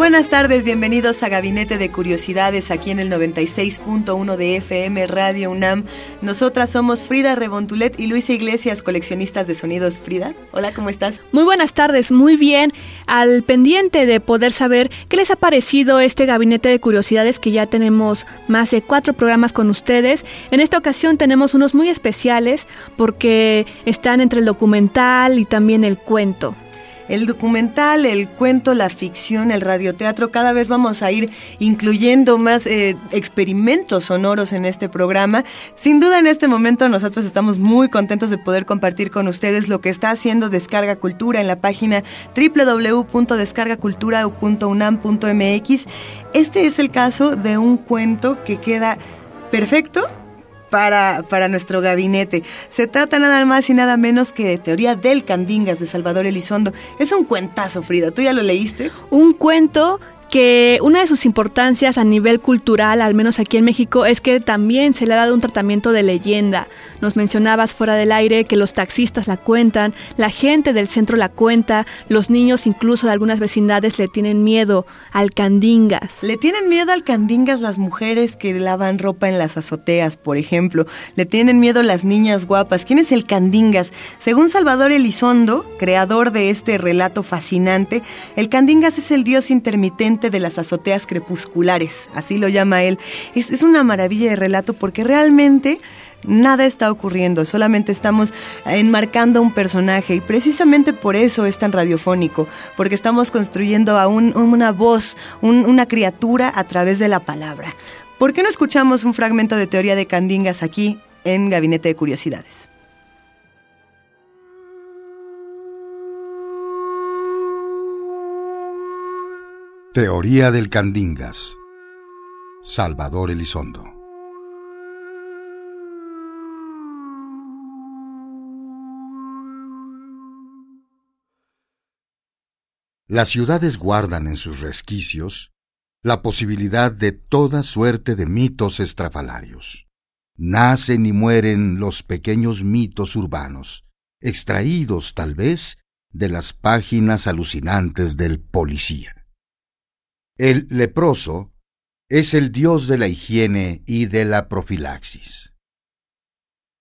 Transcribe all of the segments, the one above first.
Buenas tardes, bienvenidos a Gabinete de Curiosidades aquí en el 96.1 de FM Radio UNAM. Nosotras somos Frida Rebontulet y Luisa Iglesias, coleccionistas de sonidos. Frida, hola, ¿cómo estás? Muy buenas tardes, muy bien. Al pendiente de poder saber qué les ha parecido este gabinete de curiosidades que ya tenemos más de cuatro programas con ustedes. En esta ocasión tenemos unos muy especiales porque están entre el documental y también el cuento. El documental, el cuento, la ficción, el radioteatro, cada vez vamos a ir incluyendo más eh, experimentos sonoros en este programa. Sin duda en este momento nosotros estamos muy contentos de poder compartir con ustedes lo que está haciendo Descarga Cultura en la página www.descargacultura.unam.mx. Este es el caso de un cuento que queda perfecto para, para nuestro gabinete. Se trata nada más y nada menos que de Teoría del Candingas de Salvador Elizondo. Es un cuentazo, Frida. ¿Tú ya lo leíste? Un cuento que una de sus importancias a nivel cultural, al menos aquí en México, es que también se le ha dado un tratamiento de leyenda. Nos mencionabas fuera del aire que los taxistas la cuentan, la gente del centro la cuenta, los niños incluso de algunas vecindades le tienen miedo al candingas. Le tienen miedo al candingas las mujeres que lavan ropa en las azoteas, por ejemplo. Le tienen miedo las niñas guapas. ¿Quién es el candingas? Según Salvador Elizondo, creador de este relato fascinante, el candingas es el dios intermitente de las azoteas crepusculares, así lo llama él. Es, es una maravilla de relato porque realmente nada está ocurriendo, solamente estamos enmarcando un personaje y precisamente por eso es tan radiofónico, porque estamos construyendo a un- una voz, un- una criatura a través de la palabra. ¿Por qué no escuchamos un fragmento de teoría de Candingas aquí en Gabinete de Curiosidades? Teoría del Candingas. Salvador Elizondo. Las ciudades guardan en sus resquicios la posibilidad de toda suerte de mitos estrafalarios. Nacen y mueren los pequeños mitos urbanos, extraídos tal vez de las páginas alucinantes del policía. El leproso es el dios de la higiene y de la profilaxis.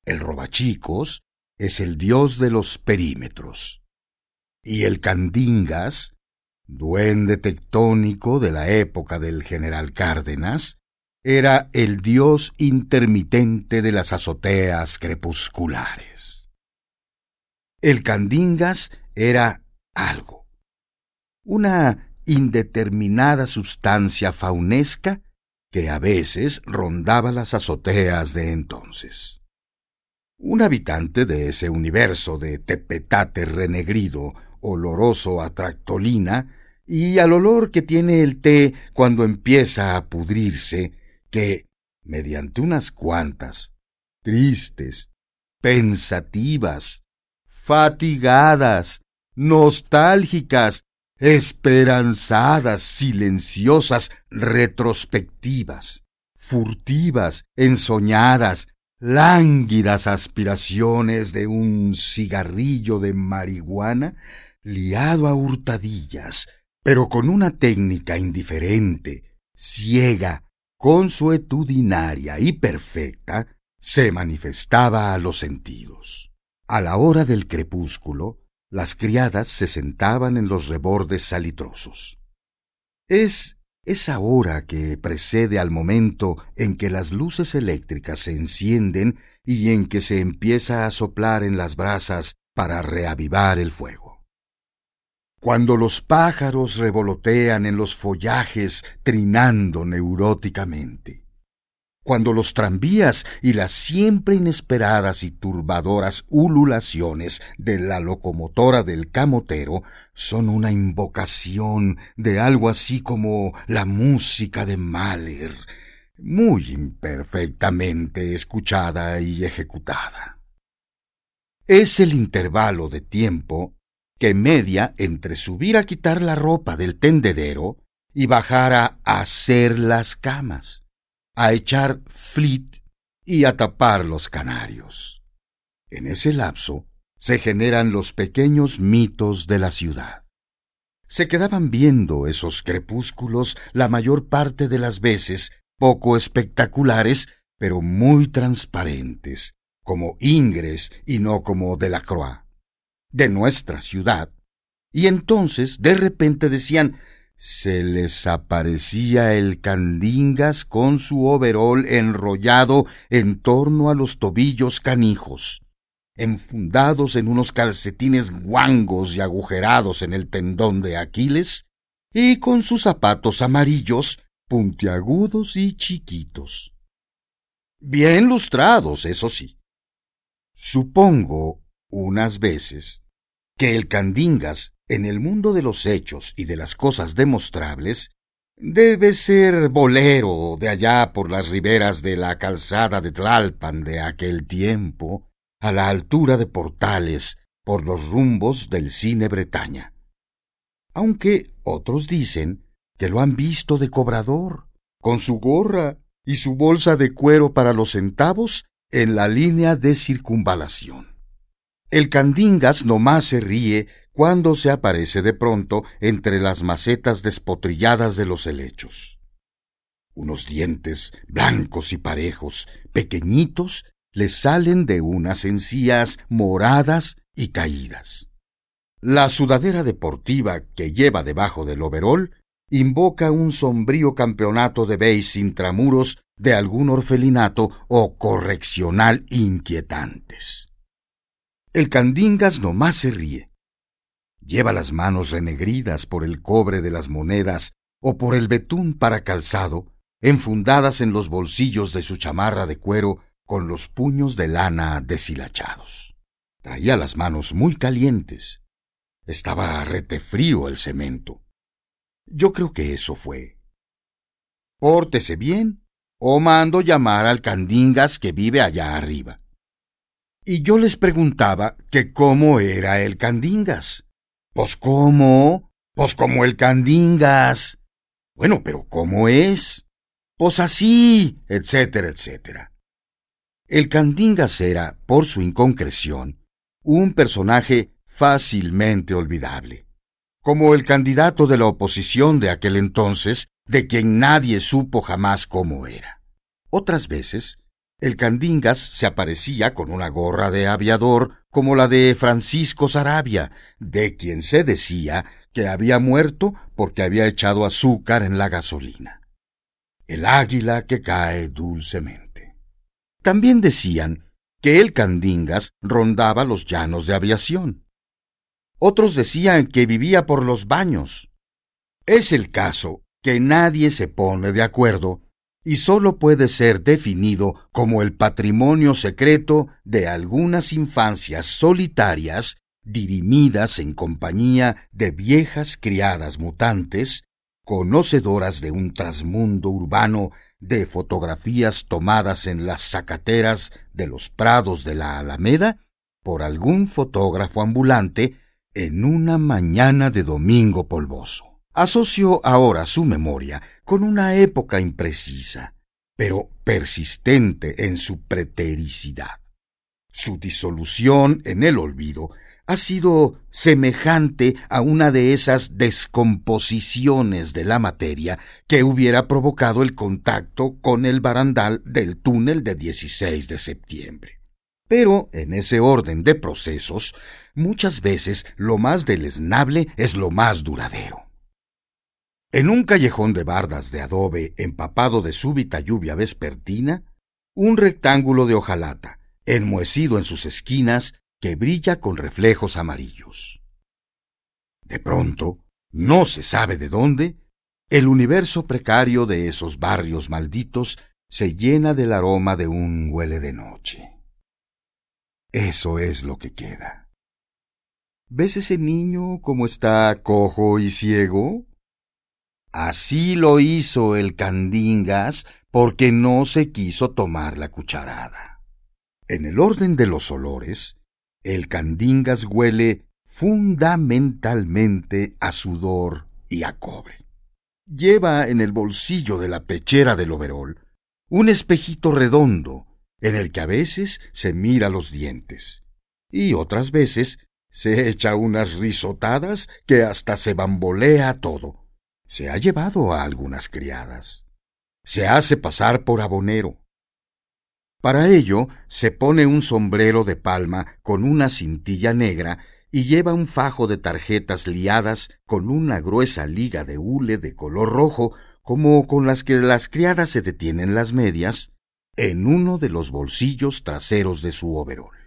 El robachicos es el dios de los perímetros. Y el candingas, duende tectónico de la época del general Cárdenas, era el dios intermitente de las azoteas crepusculares. El candingas era algo, una indeterminada sustancia faunesca que a veces rondaba las azoteas de entonces. Un habitante de ese universo de tepetate renegrido, oloroso a tractolina, y al olor que tiene el té cuando empieza a pudrirse, que, mediante unas cuantas, tristes, pensativas, fatigadas, nostálgicas, esperanzadas, silenciosas, retrospectivas, furtivas, ensoñadas, lánguidas aspiraciones de un cigarrillo de marihuana liado a hurtadillas, pero con una técnica indiferente, ciega, consuetudinaria y perfecta, se manifestaba a los sentidos. A la hora del crepúsculo, las criadas se sentaban en los rebordes salitrosos. Es esa hora que precede al momento en que las luces eléctricas se encienden y en que se empieza a soplar en las brasas para reavivar el fuego. Cuando los pájaros revolotean en los follajes trinando neuróticamente. Cuando los tranvías y las siempre inesperadas y turbadoras ululaciones de la locomotora del camotero son una invocación de algo así como la música de Mahler, muy imperfectamente escuchada y ejecutada. Es el intervalo de tiempo que media entre subir a quitar la ropa del tendedero y bajar a hacer las camas a echar flit y a tapar los canarios. En ese lapso se generan los pequeños mitos de la ciudad. Se quedaban viendo esos crepúsculos la mayor parte de las veces poco espectaculares, pero muy transparentes, como Ingres y no como de la Croix, de nuestra ciudad. Y entonces de repente decían se les aparecía el candingas con su overol enrollado en torno a los tobillos canijos, enfundados en unos calcetines guangos y agujerados en el tendón de Aquiles, y con sus zapatos amarillos, puntiagudos y chiquitos. Bien lustrados, eso sí. Supongo, unas veces, que el candingas en el mundo de los hechos y de las cosas demostrables, debe ser bolero de allá por las riberas de la calzada de Tlalpan de aquel tiempo, a la altura de Portales, por los rumbos del cine Bretaña. Aunque otros dicen que lo han visto de cobrador, con su gorra y su bolsa de cuero para los centavos en la línea de circunvalación. El Candingas nomás se ríe cuando se aparece de pronto entre las macetas despotrilladas de los helechos. Unos dientes blancos y parejos, pequeñitos, le salen de unas encías moradas y caídas. La sudadera deportiva que lleva debajo del overol invoca un sombrío campeonato de beis intramuros de algún orfelinato o correccional inquietantes. El Candingas nomás se ríe. Lleva las manos renegridas por el cobre de las monedas o por el betún para calzado, enfundadas en los bolsillos de su chamarra de cuero con los puños de lana deshilachados. Traía las manos muy calientes. Estaba rete frío el cemento. Yo creo que eso fue. Pórtese bien, o mando llamar al Candingas que vive allá arriba. Y yo les preguntaba que cómo era el Candingas. Pues cómo, pues como el Candingas. Bueno, pero ¿cómo es? Pues así, etcétera, etcétera. El Candingas era, por su inconcreción, un personaje fácilmente olvidable, como el candidato de la oposición de aquel entonces, de quien nadie supo jamás cómo era. Otras veces, el Candingas se aparecía con una gorra de aviador como la de Francisco Sarabia, de quien se decía que había muerto porque había echado azúcar en la gasolina. El águila que cae dulcemente. También decían que el Candingas rondaba los llanos de aviación. Otros decían que vivía por los baños. Es el caso que nadie se pone de acuerdo y sólo puede ser definido como el patrimonio secreto de algunas infancias solitarias dirimidas en compañía de viejas criadas mutantes, conocedoras de un trasmundo urbano de fotografías tomadas en las zacateras de los prados de la Alameda por algún fotógrafo ambulante en una mañana de domingo polvoso. Asoció ahora su memoria con una época imprecisa, pero persistente en su pretericidad. Su disolución en el olvido ha sido semejante a una de esas descomposiciones de la materia que hubiera provocado el contacto con el barandal del túnel de 16 de septiembre. Pero en ese orden de procesos, muchas veces lo más deleznable es lo más duradero. En un callejón de bardas de adobe empapado de súbita lluvia vespertina, un rectángulo de hojalata, enmohecido en sus esquinas, que brilla con reflejos amarillos. De pronto, no se sabe de dónde, el universo precario de esos barrios malditos se llena del aroma de un huele de noche. Eso es lo que queda. ¿Ves ese niño como está cojo y ciego? Así lo hizo el Candingas porque no se quiso tomar la cucharada. En el orden de los olores, el Candingas huele fundamentalmente a sudor y a cobre. Lleva en el bolsillo de la pechera del overol un espejito redondo en el que a veces se mira los dientes y otras veces se echa unas risotadas que hasta se bambolea todo. Se ha llevado a algunas criadas. Se hace pasar por abonero. Para ello se pone un sombrero de palma con una cintilla negra y lleva un fajo de tarjetas liadas con una gruesa liga de hule de color rojo, como con las que las criadas se detienen las medias, en uno de los bolsillos traseros de su overol.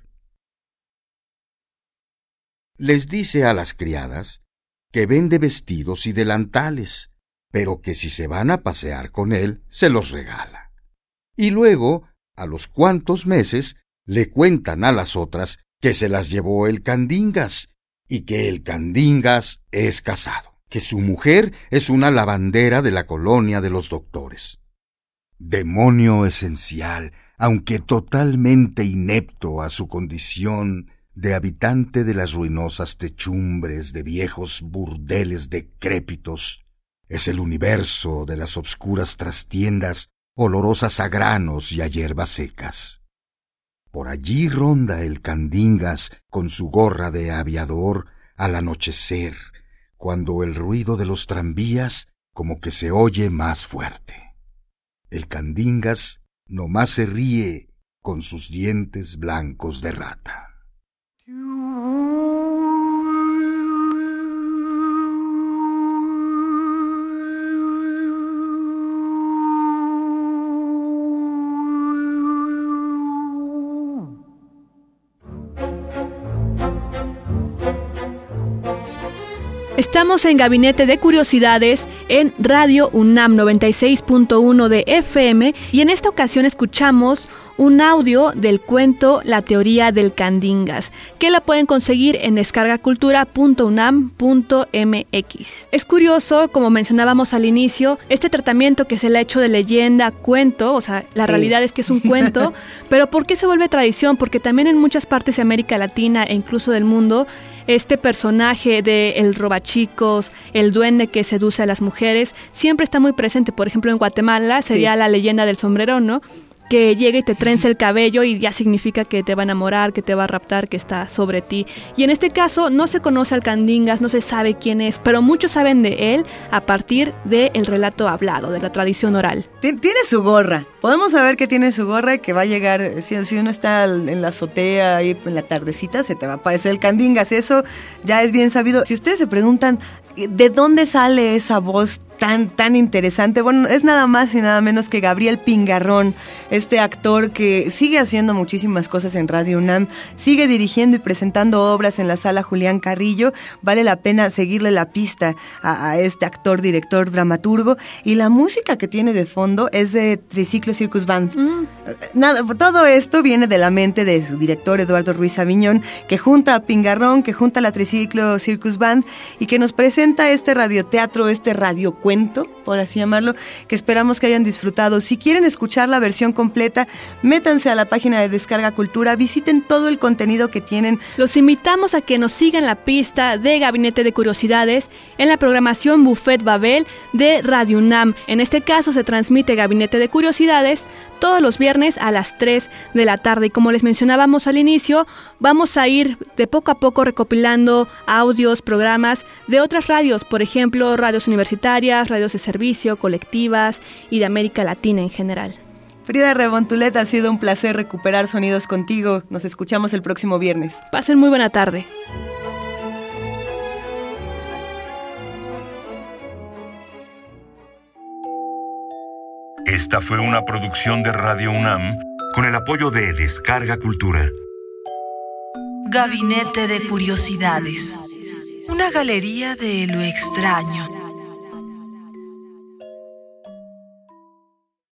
Les dice a las criadas que vende vestidos y delantales, pero que si se van a pasear con él, se los regala. Y luego, a los cuantos meses, le cuentan a las otras que se las llevó el Candingas y que el Candingas es casado, que su mujer es una lavandera de la colonia de los doctores. Demonio esencial, aunque totalmente inepto a su condición de habitante de las ruinosas techumbres de viejos burdeles decrépitos, es el universo de las obscuras trastiendas olorosas a granos y a hierbas secas. Por allí ronda el Candingas con su gorra de aviador al anochecer, cuando el ruido de los tranvías como que se oye más fuerte. El Candingas nomás se ríe con sus dientes blancos de rata. You. Estamos en Gabinete de Curiosidades en Radio UNAM 96.1 de FM y en esta ocasión escuchamos un audio del cuento La teoría del Candingas, que la pueden conseguir en descargacultura.unam.mx. Es curioso, como mencionábamos al inicio, este tratamiento que se le ha hecho de leyenda, cuento, o sea, la realidad es que es un cuento, pero ¿por qué se vuelve tradición? Porque también en muchas partes de América Latina e incluso del mundo, este personaje de el robachicos, el duende que seduce a las mujeres, siempre está muy presente. Por ejemplo, en Guatemala sería la leyenda del sombrero, ¿no? Que llega y te trenza el cabello y ya significa que te va a enamorar, que te va a raptar, que está sobre ti. Y en este caso no se conoce al Candingas, no se sabe quién es, pero muchos saben de él a partir del relato hablado, de la tradición oral. Tiene su gorra. Podemos saber que tiene su gorra y que va a llegar, si, si uno está en la azotea ahí en la tardecita, se te va a aparecer el Candingas. Eso ya es bien sabido. Si ustedes se preguntan, ¿de dónde sale esa voz tan, tan interesante. Bueno, es nada más y nada menos que Gabriel Pingarrón, este actor que sigue haciendo muchísimas cosas en Radio UNAM, sigue dirigiendo y presentando obras en la sala Julián Carrillo. Vale la pena seguirle la pista a, este actor, director, dramaturgo. Y la música que tiene de fondo es de Triciclo Circus Band. Mm. Nada, todo esto viene de la mente de su director Eduardo Ruiz Aviñón, que junta a Pingarrón, que junta a la Triciclo Circus Band y que nos presenta este radioteatro, este radiocuento por así llamarlo, que esperamos que hayan disfrutado. Si quieren escuchar la versión completa, métanse a la página de Descarga Cultura, visiten todo el contenido que tienen. Los invitamos a que nos sigan la pista de Gabinete de Curiosidades en la programación Buffet Babel de Radio UNAM. En este caso se transmite Gabinete de Curiosidades todos los viernes a las 3 de la tarde. Y como les mencionábamos al inicio, vamos a ir de poco a poco recopilando audios, programas de otras radios, por ejemplo, radios universitarias, radios de servicio, colectivas y de América Latina en general. Frida Rebontulet, ha sido un placer recuperar sonidos contigo. Nos escuchamos el próximo viernes. Pasen muy buena tarde. Esta fue una producción de Radio UNAM con el apoyo de Descarga Cultura. Gabinete de Curiosidades. Una galería de lo extraño